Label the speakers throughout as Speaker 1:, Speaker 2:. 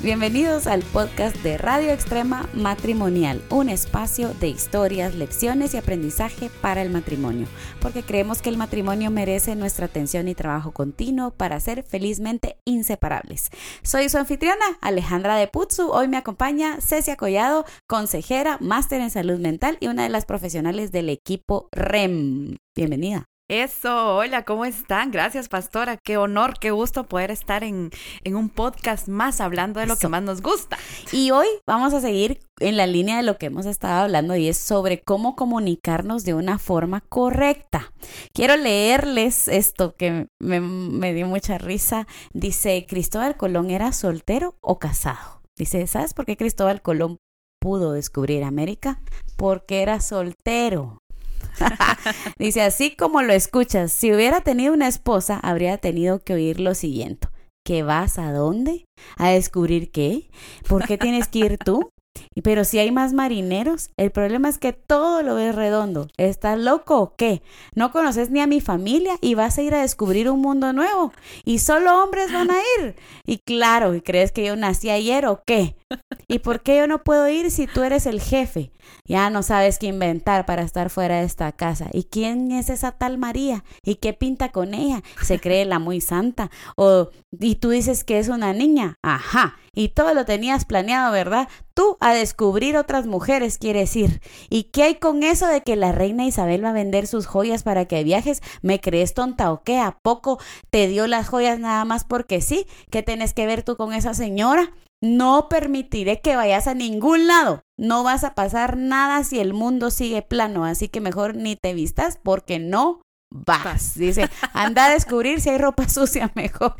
Speaker 1: Bienvenidos al podcast de Radio Extrema Matrimonial, un espacio de historias, lecciones y aprendizaje para el matrimonio, porque creemos que el matrimonio merece nuestra atención y trabajo continuo para ser felizmente inseparables. Soy su anfitriona, Alejandra de Putzu. Hoy me acompaña Cecia Collado, consejera, máster en salud mental y una de las profesionales del equipo REM. Bienvenida.
Speaker 2: Eso, hola, ¿cómo están? Gracias, pastora. Qué honor, qué gusto poder estar en, un podcast más hablando de lo que más nos gusta.
Speaker 1: Y hoy vamos a seguir en la línea de lo que hemos estado hablando y es sobre cómo comunicarnos de una forma correcta. Quiero leerles esto que me, me dio mucha risa. Dice, ¿Cristóbal Colón era soltero o casado? Dice, ¿sabes por qué Cristóbal Colón pudo descubrir América? Porque era soltero. Dice, así como lo escuchas, si hubiera tenido una esposa, habría tenido que oír lo siguiente. ¿Que vas a dónde? ¿A descubrir qué? ¿Por qué tienes que ir tú? Pero si hay más marineros, el problema es que todo lo ves redondo. ¿Estás loco o qué? No conoces ni a mi familia y vas a ir a descubrir un mundo nuevo. Y solo hombres van a ir. Y claro, ¿y crees que yo nací ayer o qué? ¿Y por qué yo no puedo ir si tú eres el jefe? Ya no sabes qué inventar para estar fuera de esta casa. ¿Y quién es esa tal María? ¿Y qué pinta con ella? ¿Se cree la muy santa? O y tú dices que es una niña. Ajá. Y todo lo tenías planeado, ¿verdad? Tú a descubrir otras mujeres quieres ir. ¿Y qué hay con eso de que la reina Isabel va a vender sus joyas para que viajes? ¿Me crees tonta o qué? ¿A poco te dio las joyas nada más porque sí? ¿Qué tienes que ver tú con esa señora? No permitiré que vayas a ningún lado. No vas a pasar nada si el mundo sigue plano, así que mejor ni te vistas porque no vas. Dice, anda a descubrir si hay ropa sucia mejor.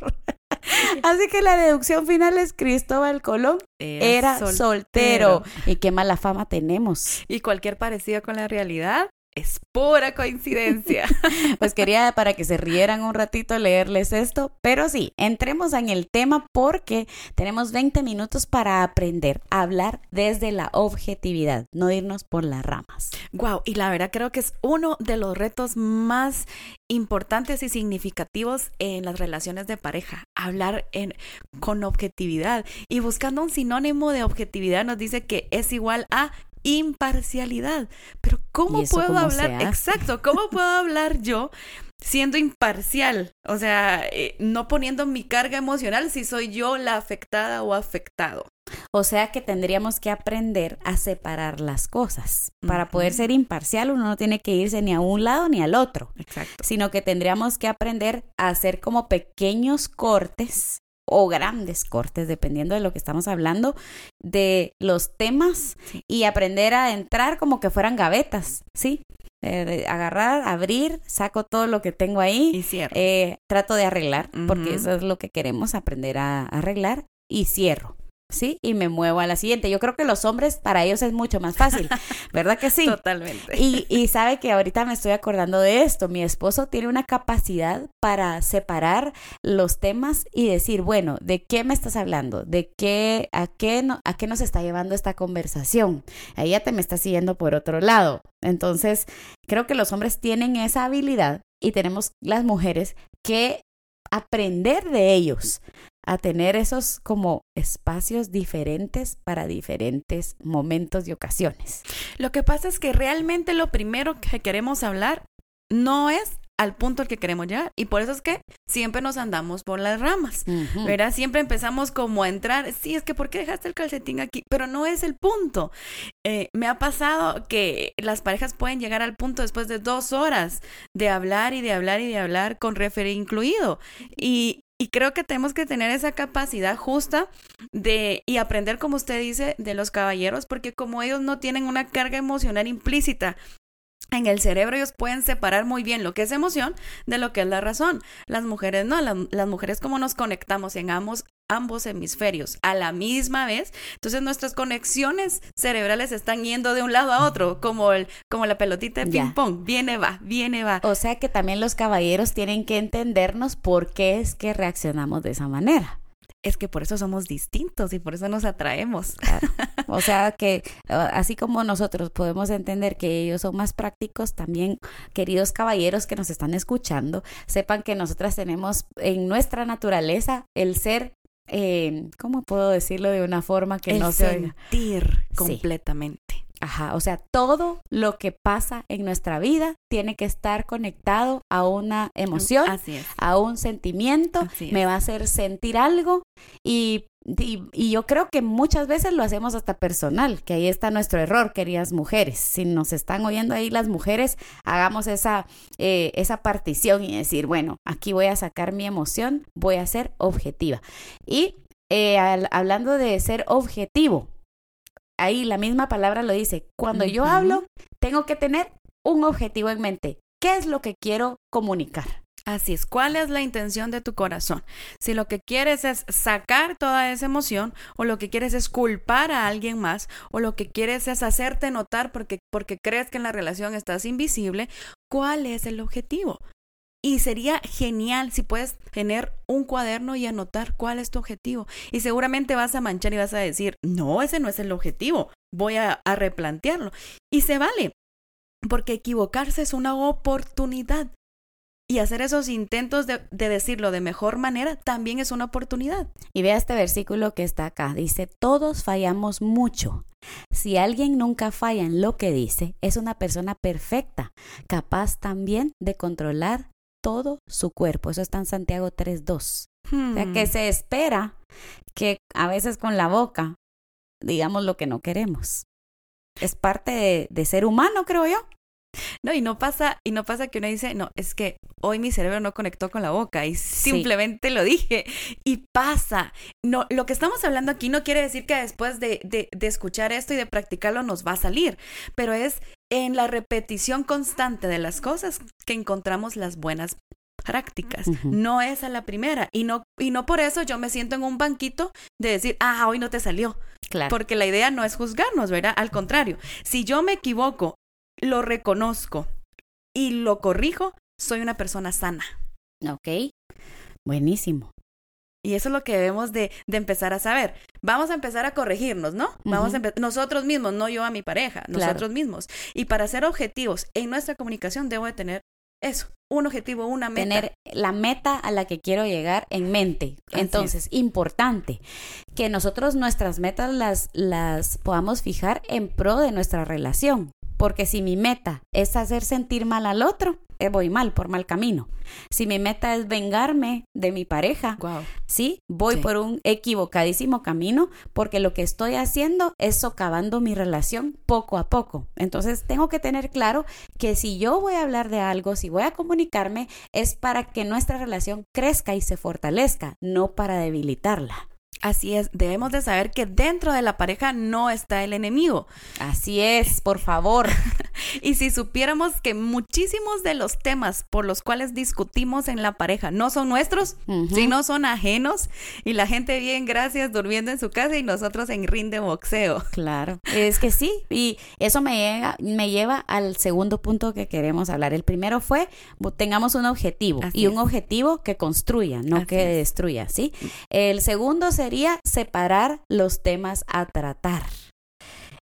Speaker 1: Así que la deducción final es Cristóbal Colón era, soltero. soltero. Y qué mala fama tenemos.
Speaker 2: Y cualquier parecido con la realidad es pura coincidencia.
Speaker 1: pues quería para que se rieran un ratito leerles esto, pero sí, entremos en el tema porque tenemos 20 minutos para aprender a hablar desde la objetividad, no irnos por las ramas.
Speaker 2: Wow, y la verdad creo que es uno de los retos más importantes y significativos en las relaciones de pareja, hablar en, con objetividad y buscando un sinónimo de objetividad nos dice que es igual a imparcialidad. Pero ¿cómo puedo hablar? Exacto, ¿cómo puedo hablar yo siendo imparcial? O sea, eh, no poniendo mi carga emocional si soy yo la afectada o afectado.
Speaker 1: O sea que tendríamos que aprender a separar las cosas. Para poder ser imparcial uno no tiene que irse ni a un lado ni al otro. Exacto. Sino que tendríamos que aprender a hacer como pequeños cortes o grandes cortes, dependiendo de lo que estamos hablando, de los temas y aprender a entrar como que fueran gavetas, ¿sí? Eh, agarrar, abrir, saco todo lo que tengo ahí y cierro. Eh, trato de arreglar, porque eso es lo que queremos aprender a arreglar y cierro. ¿Sí? Y me muevo a la siguiente. Yo creo que los hombres, para ellos es mucho más fácil, ¿verdad que sí?
Speaker 2: Totalmente.
Speaker 1: Y, y sabe que ahorita me estoy acordando de esto. Mi esposo tiene una capacidad para separar los temas y decir, bueno, ¿de qué me estás hablando? ¿De qué, a qué, no, a qué nos está llevando esta conversación? Ahí ya te me estás siguiendo por otro lado. Entonces, creo que los hombres tienen esa habilidad y tenemos las mujeres que aprender de ellos a tener esos como espacios diferentes para diferentes momentos y ocasiones.
Speaker 2: Lo que pasa es que realmente lo primero que queremos hablar no es al punto al que queremos llegar. Y por eso es que siempre nos andamos por las ramas, ¿verdad? Siempre empezamos como a entrar, sí, es que ¿por qué dejaste el calcetín aquí? Pero no es el punto. Eh, me ha pasado que las parejas pueden llegar al punto después de dos horas de hablar y de hablar y de hablar con referee incluido. Y, y creo que tenemos que tener esa capacidad justa de y aprender, como usted dice, de los caballeros, porque como ellos no tienen una carga emocional implícita en el cerebro ellos pueden separar muy bien lo que es emoción de lo que es la razón. Las mujeres no, las, mujeres como nos conectamos en ambos, ambos hemisferios a la misma vez, entonces nuestras conexiones cerebrales están yendo de un lado a otro, como, el, como la pelotita de ping pong, viene, va, viene, va.
Speaker 1: O sea que también los caballeros tienen que entendernos por qué es que reaccionamos de esa manera.
Speaker 2: es que por eso somos distintos y por eso nos atraemos.
Speaker 1: O sea que así como nosotros podemos entender que ellos son más prácticos, también queridos caballeros que nos están escuchando, sepan que nosotras tenemos en nuestra naturaleza el ser eh, ¿cómo puedo decirlo de una forma que no
Speaker 2: se sentir completamente.
Speaker 1: Ajá, o sea, todo lo que pasa en nuestra vida tiene que estar conectado a una emoción, a un sentimiento, me va a hacer sentir algo y, y, yo creo que muchas veces lo hacemos hasta personal, que ahí está nuestro error, queridas mujeres. Si nos están oyendo ahí las mujeres, hagamos esa, eh, esa partición y decir, bueno, aquí voy a sacar mi emoción, voy a ser objetiva. Y eh, hablando de ser objetivo, ahí la misma palabra lo dice. Cuando yo hablo, tengo que tener un objetivo en mente. ¿Qué es lo que quiero comunicar?
Speaker 2: Así es, ¿cuál es la intención de tu corazón? Si lo que quieres es sacar toda esa emoción o lo que quieres es culpar a alguien más o lo que quieres es hacerte notar porque, porque crees que en la relación estás invisible, ¿cuál es el objetivo? Y sería genial si puedes tener un cuaderno y anotar cuál es tu objetivo. Y seguramente vas a manchar y vas a decir, no, ese no es el objetivo, voy a, replantearlo. Y se vale, porque equivocarse es una oportunidad. Y hacer esos intentos de, de, decirlo de mejor manera también es una oportunidad.
Speaker 1: Y vea este versículo que está acá. Dice, todos fallamos mucho. Si alguien nunca falla en lo que dice, es una persona perfecta, capaz también de controlar todo su cuerpo. Eso está en Santiago 3.2. O sea, que hmm. se espera que a veces con la boca digamos lo que no queremos. Es parte de, ser humano, creo yo.
Speaker 2: No, y no pasa, y no pasa que uno dice, no, es que hoy mi cerebro no conectó con la boca y simplemente lo dije. Y pasa. No, lo que estamos hablando aquí no quiere decir que después de, de, de escuchar esto y de practicarlo nos va a salir, pero es en la repetición constante de las cosas que encontramos las buenas prácticas. No es a la primera. Y no, y no por eso yo me siento en un banquito de decir, ah, hoy no te salió. Claro. Porque la idea no es juzgarnos, ¿verdad? Al contrario, si yo me equivoco, lo reconozco y lo corrijo, soy una persona sana.
Speaker 1: Ok. Buenísimo.
Speaker 2: Y eso es lo que debemos de, de, empezar a saber. Vamos a empezar a corregirnos, ¿no? Vamos a nosotros mismos, no yo a mi pareja, nosotros mismos. Y para ser objetivos en nuestra comunicación debo de tener eso, un objetivo, una meta.
Speaker 1: Tener la meta a la que quiero llegar en mente. Entonces, importante que nosotros nuestras metas las, las podamos fijar en pro de nuestra relación. Porque si mi meta es hacer sentir mal al otro, voy mal, por mal camino. Si mi meta es vengarme de mi pareja, sí, voy por un equivocadísimo camino porque lo que estoy haciendo es socavando mi relación poco a poco. Entonces tengo que tener claro que si yo voy a hablar de algo, si voy a comunicarme, es para que nuestra relación crezca y se fortalezca, no para debilitarla.
Speaker 2: Así es, debemos de saber que dentro de la pareja no está el enemigo.
Speaker 1: Así es, por favor.
Speaker 2: y si supiéramos que muchísimos de los temas por los cuales discutimos en la pareja no son nuestros, sino son ajenos, y la gente bien, gracias, durmiendo en su casa y nosotros en ring de boxeo.
Speaker 1: Claro, es que sí, y eso me, llega, me lleva al segundo punto que queremos hablar. El primero fue, tengamos un objetivo, y un objetivo que construya, no que destruya, ¿sí? El segundo se sería separar los temas a tratar.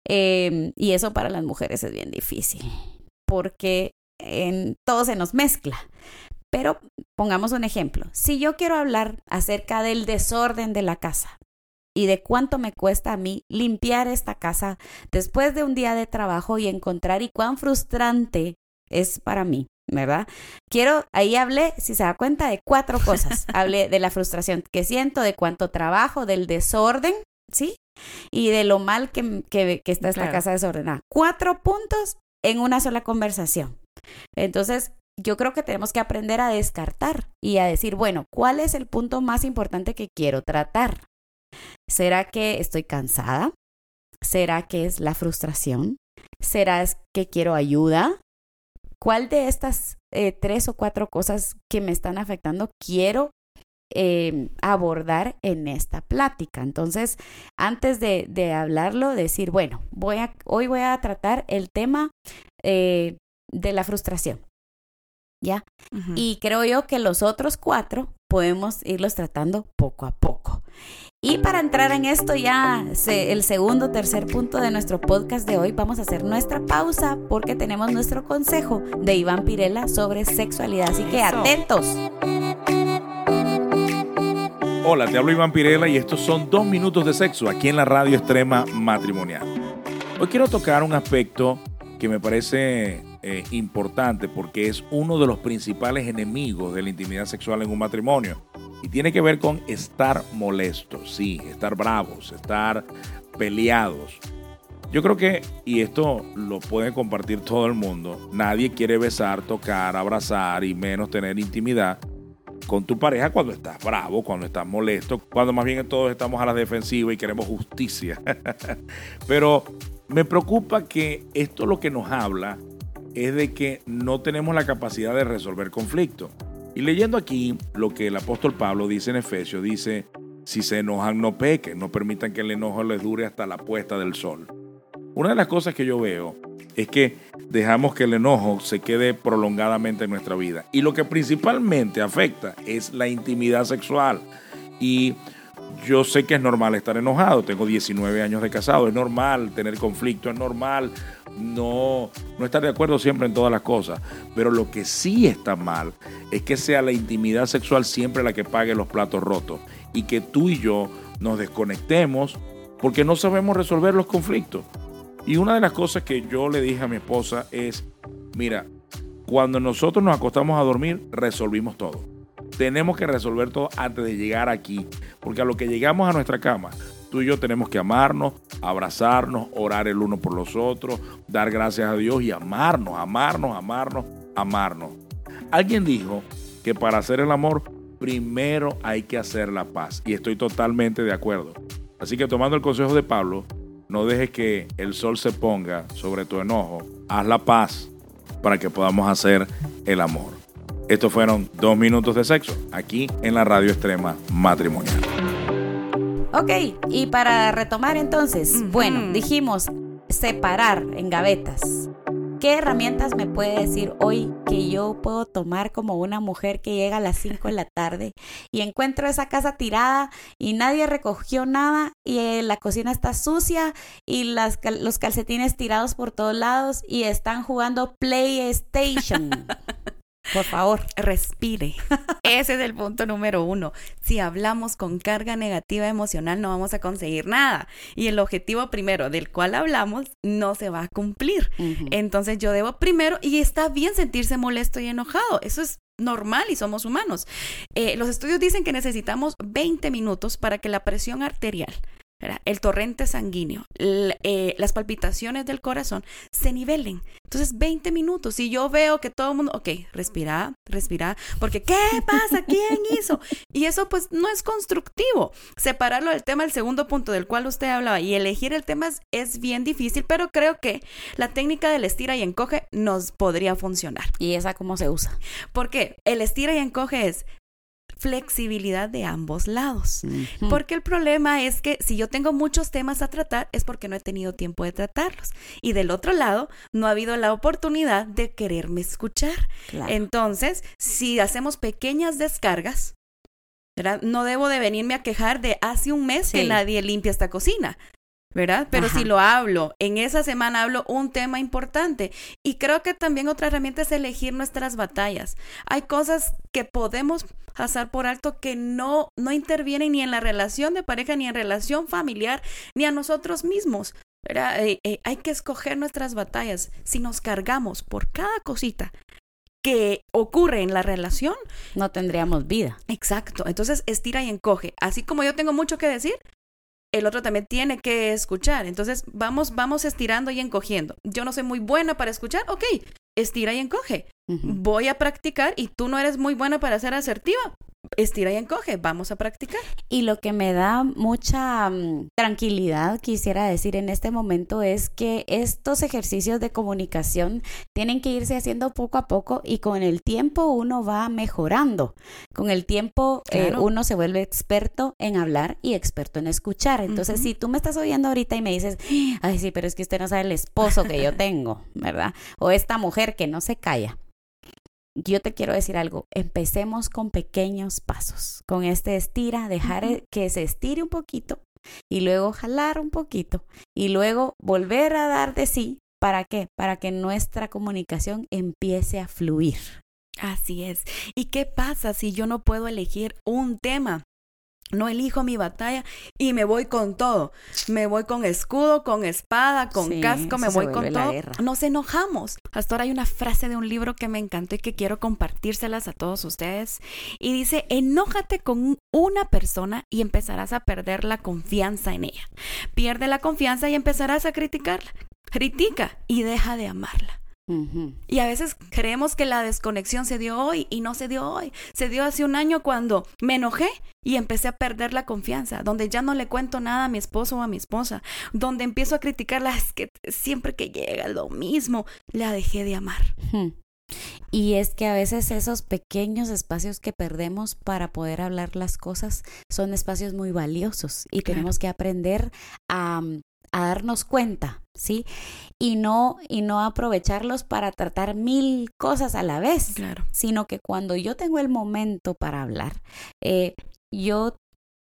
Speaker 1: Em, y eso para las mujeres es bien difícil, porque en, todo se nos mezcla. Pero pongamos un ejemplo. Si yo quiero hablar acerca del desorden de la casa y de cuánto me cuesta a mí limpiar esta casa después de un día de trabajo y encontrar y cuán frustrante es para mí ¿verdad? Quiero, ahí hablé, si se da cuenta, de cuatro cosas. hablé de la frustración que siento, de cuánto trabajo, del desorden, ¿sí? Y de lo mal que, que, está esta casa desordenada. Cuatro puntos en una sola conversación. Entonces, yo creo que tenemos que aprender a descartar y a decir, bueno, ¿cuál es el punto más importante que quiero tratar? ¿Será que estoy cansada? ¿Será que es la frustración? ¿Será que quiero ayuda? ¿Cuál de estas eh, tres o cuatro cosas que me están afectando quiero em, abordar en esta plática? Entonces, antes de, hablarlo, decir, bueno, voy a, hoy voy a tratar el tema eh, de la frustración. ¿Ya? Y creo yo que los otros cuatro podemos irlos tratando poco a poco. Y para entrar en esto ya, el segundo, tercer punto de nuestro podcast de hoy, vamos a hacer nuestra pausa porque tenemos nuestro consejo de Iván Pirela sobre sexualidad. Así que atentos.
Speaker 3: Hola, te hablo Iván Pirela y estos son dos minutos de sexo aquí en la radio extrema matrimonial. Hoy quiero tocar un aspecto que me parece eh, importante porque es uno de los principales enemigos de la intimidad sexual en un matrimonio y tiene que ver con estar molestos, sí, estar bravos, estar peleados. Yo creo que, y esto lo puede compartir todo el mundo, nadie quiere besar, tocar, abrazar y menos tener intimidad con tu pareja cuando estás bravo, cuando estás molesto, cuando más bien todos estamos a la defensiva y queremos justicia. Pero me preocupa que esto lo que nos habla es de que no tenemos la capacidad de resolver conflictos. Y leyendo aquí lo que el apóstol Pablo dice en Efesios, dice, si se enojan no pequen, no permitan que el enojo les dure hasta la puesta del sol. Una de las cosas que yo veo es que dejamos que el enojo se quede prolongadamente en nuestra vida. Y lo que principalmente afecta es la intimidad sexual. Y yo sé que es normal estar enojado, tengo 19 años de casado, es normal tener conflicto, es normal no, no estar de acuerdo siempre en todas las cosas, pero lo que sí está mal es que sea la intimidad sexual siempre la que pague los platos rotos y que tú y yo nos desconectemos porque no sabemos resolver los conflictos. Y una de las cosas que yo le dije a mi esposa es, mira, cuando nosotros nos acostamos a dormir, resolvimos todo. Tenemos que resolver todo antes de llegar aquí, porque a lo que llegamos a nuestra cama, Tú y yo tenemos que amarnos, abrazarnos, orar el uno por los otros, dar gracias a Dios y amarnos, amarnos, amarnos, amarnos. Alguien dijo que para hacer el amor, primero hay que hacer la paz. Y estoy totalmente de acuerdo. Así que tomando el consejo de Pablo, no dejes que el sol se ponga sobre tu enojo. Haz la paz para que podamos hacer el amor. Estos fueron dos minutos de sexo aquí en la radio extrema matrimonial.
Speaker 1: Ok, y para retomar entonces, bueno, dijimos separar en gavetas. ¿Qué herramientas me puede decir hoy que yo puedo tomar como una mujer que llega a las 5 de la tarde y encuentro esa casa tirada y nadie recogió nada y eh, la cocina está sucia y las, los calcetines tirados por todos lados y están jugando PlayStation? Por favor,
Speaker 2: respire. Ese es el punto número uno. Si hablamos con carga negativa emocional, no vamos a conseguir nada. Y el objetivo primero del cual hablamos no se va a cumplir. Entonces yo debo primero, y está bien sentirse molesto y enojado. Eso es normal y somos humanos. Eh, los estudios dicen que necesitamos 20 minutos para que la presión arterial el torrente sanguíneo, eh, las palpitaciones del corazón se nivelen. Entonces, 20 minutos. Si yo veo que todo el mundo, ok, respira, respira, porque ¿qué pasa? ¿Quién hizo? Y eso pues no es constructivo. Separarlo del tema, el segundo punto del cual usted hablaba, y elegir el tema es, es bien difícil, pero creo que la técnica del estira y encoge nos podría funcionar.
Speaker 1: ¿Y esa cómo se usa?
Speaker 2: Porque el estira y encoge es flexibilidad de ambos lados. Porque el problema es que si yo tengo muchos temas a tratar es porque no he tenido tiempo de tratarlos. Y del otro lado, no ha habido la oportunidad de quererme escuchar. Entonces, si hacemos pequeñas descargas, no debo de venirme a quejar de hace un mes que nadie limpia esta cocina. ¿Verdad? Pero si lo hablo, en esa semana hablo un tema importante. Y creo que también otra herramienta es elegir nuestras batallas. Hay cosas que podemos pasar por alto que no, no intervienen ni en la relación de pareja, ni en relación familiar, ni a nosotros mismos. Eh, eh, hay que escoger nuestras batallas. Si nos cargamos por cada cosita que ocurre en la relación,
Speaker 1: no tendríamos vida.
Speaker 2: Exacto. Entonces estira y encoge. Así como yo tengo mucho que decir, el otro también tiene que escuchar. Entonces, vamos, vamos estirando y encogiendo. Yo no soy muy buena para escuchar, ok, estira y encoge. Voy a practicar y tú no eres muy buena para ser asertiva estira y encoge, vamos a practicar.
Speaker 1: Y lo que me da mucha mm, tranquilidad, quisiera decir en este momento, es que estos ejercicios de comunicación tienen que irse haciendo poco a poco y con el tiempo uno va mejorando. Con el tiempo eh, uno se vuelve experto en hablar y experto en escuchar. Entonces, si tú me estás oyendo ahorita y me dices, ay, sí, pero es que usted no sabe el esposo que yo tengo, ¿verdad? O esta mujer que no se calla yo te quiero decir algo, empecemos con pequeños pasos, con este estira, dejar que se estire un poquito y luego jalar un poquito y luego volver a dar de sí. ¿Para qué? Para que nuestra comunicación empiece a fluir.
Speaker 2: Así es. ¿Y qué pasa si yo no puedo elegir un tema? No elijo mi batalla y me voy con todo. Me voy con escudo, con espada, con casco, me voy con todo. Nos enojamos. Hasta ahora hay una frase de un libro que me encantó y que quiero compartírselas a todos ustedes. Y dice, enójate con una persona y empezarás a perder la confianza en ella. Pierde la confianza y empezarás a criticarla. Critica y deja de amarla. Y a veces creemos que la desconexión se dio hoy y no se dio hoy. Se dio hace un año cuando me enojé y empecé a perder la confianza, donde ya no le cuento nada a mi esposo o a mi esposa, donde empiezo a criticarla, es que siempre que llega lo mismo, la dejé de amar.
Speaker 1: Y es que a veces esos pequeños espacios que perdemos para poder hablar las cosas son espacios muy valiosos y tenemos que aprender a a darnos cuenta, ¿sí? Y no, y no aprovecharlos para tratar mil cosas a la vez,
Speaker 2: claro.
Speaker 1: sino que cuando yo tengo el momento para hablar, eh, yo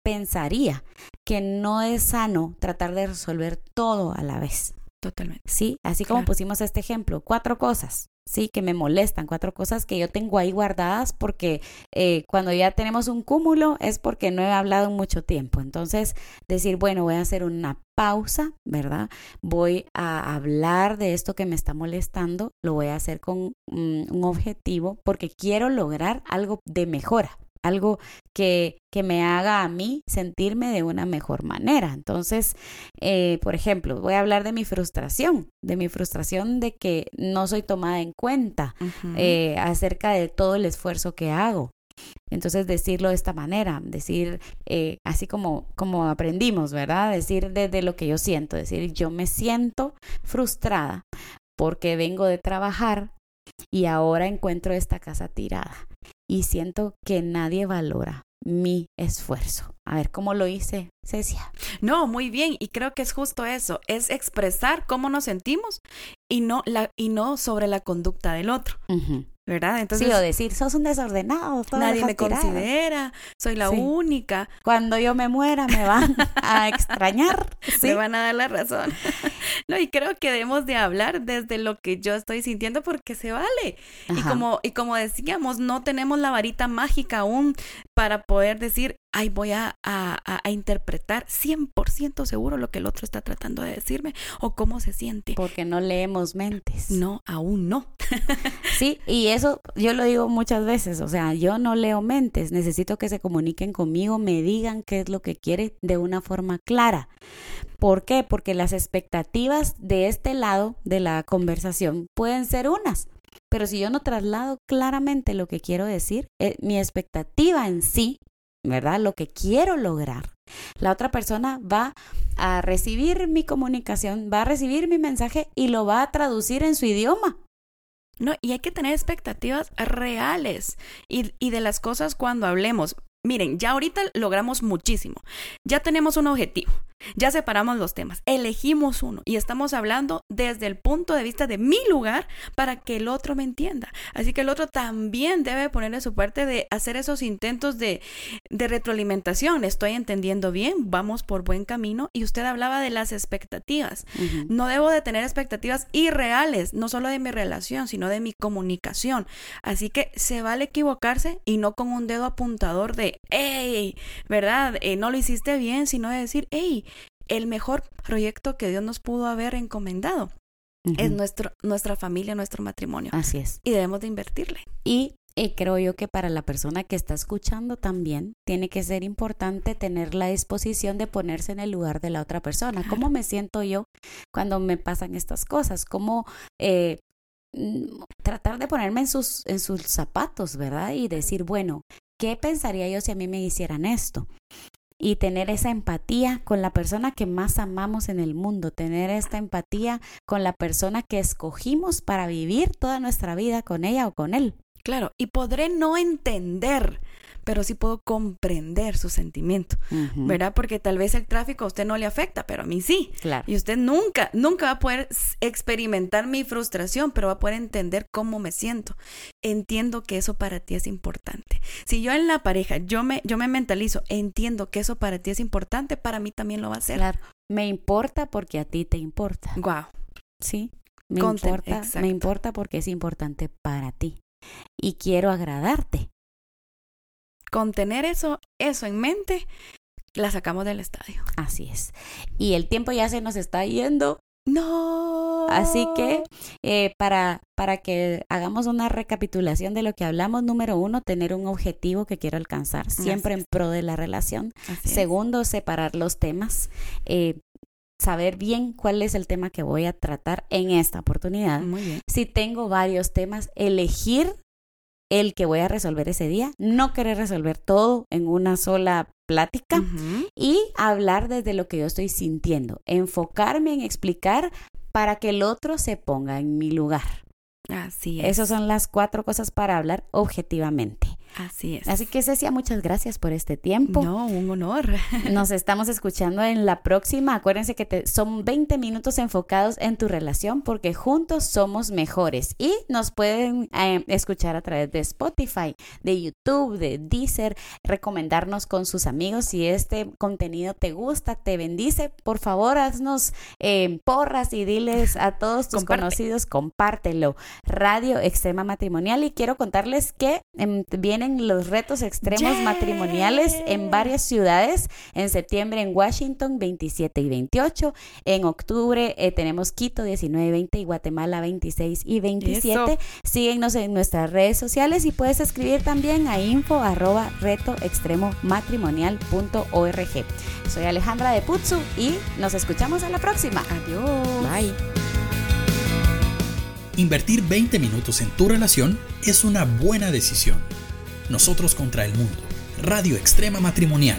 Speaker 1: pensaría que no es sano tratar de resolver todo a la vez.
Speaker 2: Totalmente.
Speaker 1: Sí, así como pusimos este ejemplo, cuatro cosas sí, que me molestan, cuatro cosas que yo tengo ahí guardadas porque eh, cuando ya tenemos un cúmulo es porque no he hablado mucho tiempo. Entonces, decir, bueno, voy a hacer una pausa, ¿verdad? Voy a hablar de esto que me está molestando, lo voy a hacer con mm, un objetivo porque quiero lograr algo de mejora algo que, que, me haga a mí sentirme de una mejor manera. Entonces, eh, por ejemplo, voy a hablar de mi frustración, de mi frustración de que no soy tomada en cuenta eh, acerca de todo el esfuerzo que hago. Entonces decirlo de esta manera, decir eh, así como, como aprendimos, ¿verdad? Decir desde lo que yo siento, decir yo me siento frustrada porque vengo de trabajar y ahora encuentro esta casa tirada y siento que nadie valora mi esfuerzo. A ver, ¿cómo lo hice, Cecia?
Speaker 2: No, muy bien, y creo que es justo eso, es expresar cómo nos sentimos y no, la, y no sobre la conducta del otro. ¿Verdad?
Speaker 1: Entonces, sí, o decir, sos un desordenado,
Speaker 2: nadie me considera, soy la única.
Speaker 1: Cuando yo me muera me van a extrañar,
Speaker 2: ¿sí? me van a dar la razón. no, y creo que debemos de hablar desde lo que yo estoy sintiendo porque se vale. Y como y como decíamos, no tenemos la varita mágica aún para poder decir, ay, voy a, a, a, interpretar 100% seguro lo que el otro está tratando de decirme o cómo se siente.
Speaker 1: Porque no leemos mentes.
Speaker 2: No, aún no.
Speaker 1: sí, y eso yo lo digo muchas veces, o sea, yo no leo mentes, necesito que se comuniquen conmigo, me digan qué es lo que quiere de una forma clara. ¿Por qué? Porque las expectativas de este lado de la conversación pueden ser unas. Pero si yo no traslado claramente lo que quiero decir, eh, mi expectativa en sí ¿verdad? Lo que quiero lograr. La otra persona va a recibir mi comunicación, va a recibir mi mensaje y lo va a traducir en su idioma.
Speaker 2: No, y hay que tener expectativas reales y, y de las cosas cuando hablemos. Miren, ya ahorita logramos muchísimo. Ya tenemos un objetivo. Ya separamos los temas, elegimos uno y estamos hablando desde el punto de vista de mi lugar para que el otro me entienda. Así que el otro también debe ponerle su parte de hacer esos intentos de, de retroalimentación. Estoy entendiendo bien, vamos por buen camino. Y usted hablaba de las expectativas. No debo de tener expectativas irreales, no solo de mi relación, sino de mi comunicación. Así que se vale equivocarse y no con un dedo apuntador de, hey, ¿verdad? Eh, no lo hiciste bien, sino de decir, hey, el mejor proyecto que Dios nos pudo haber encomendado. Es nuestro, nuestra familia, nuestro matrimonio.
Speaker 1: Así es.
Speaker 2: Y debemos de invertirle.
Speaker 1: Y creo yo que para la persona que está escuchando también tiene que ser importante tener la disposición de ponerse en el lugar de la otra persona. ¿Cómo me siento yo cuando me pasan estas cosas? ¿Cómo eh, tratar de ponerme en sus, en sus zapatos, ¿verdad? Y decir, bueno, ¿qué pensaría yo si a mí me hicieran esto? y tener esa empatía con la persona que más amamos en el mundo, tener esta empatía con la persona que escogimos para vivir toda nuestra vida con ella o con él.
Speaker 2: Claro, y podré no entender, pero sí puedo comprender su sentimiento, ¿verdad? Porque tal vez el tráfico a usted no le afecta, pero a mí sí.
Speaker 1: Claro.
Speaker 2: Y usted nunca, nunca va a poder experimentar mi frustración, pero va a poder entender cómo me siento. Entiendo que eso para ti es importante. Si yo en la pareja, yo me, yo me mentalizo, entiendo que eso para ti es importante, para mí también lo va a ser.
Speaker 1: Claro. Me importa porque a ti te importa.
Speaker 2: Wow.
Speaker 1: Sí. Me importa, me importa porque es importante para ti. Y quiero agradarte.
Speaker 2: Con tener eso, eso en mente, la sacamos del estadio.
Speaker 1: Así es. Y el tiempo ya se nos está yendo.
Speaker 2: No.
Speaker 1: Así que eh, para, para que hagamos una recapitulación de lo que hablamos, número uno, tener un objetivo que quiero alcanzar, siempre en pro de la relación. Segundo, separar los temas. Eh, saber bien cuál es el tema que voy a tratar en esta oportunidad.
Speaker 2: Muy bien.
Speaker 1: Si tengo varios temas, elegir el que voy a resolver ese día, no querer resolver todo en una sola plática y hablar desde lo que yo estoy sintiendo, enfocarme en explicar para que el otro se ponga en mi lugar.
Speaker 2: Así es.
Speaker 1: Esas son las cuatro cosas para hablar objetivamente.
Speaker 2: Así es.
Speaker 1: Así que Cecia, muchas gracias por este tiempo.
Speaker 2: No, un honor.
Speaker 1: Nos estamos escuchando en la próxima. Acuérdense que te, son 20 minutos enfocados en tu relación porque juntos somos mejores. Y nos pueden eh, escuchar a través de Spotify, de YouTube, de Deezer, recomendarnos con sus amigos. Si este contenido te gusta, te bendice, por favor haznos eh, porras y diles a todos tus conocidos, compártelo. Radio Extrema Matrimonial. Y quiero contarles que em, viene los retos extremos matrimoniales en varias ciudades. En septiembre en Washington 27 y 28. En octubre eh, tenemos Quito 19 y 20 y Guatemala 26 y 27. Síguenos en nuestras redes sociales y puedes escribir también a info arroba reto extremo matrimonial.org. Soy Alejandra de Putsu y nos escuchamos en la próxima.
Speaker 2: Adiós.
Speaker 1: Bye.
Speaker 4: Invertir 20 minutos en tu relación es una buena decisión. Nosotros contra el mundo. Radio Extrema Matrimonial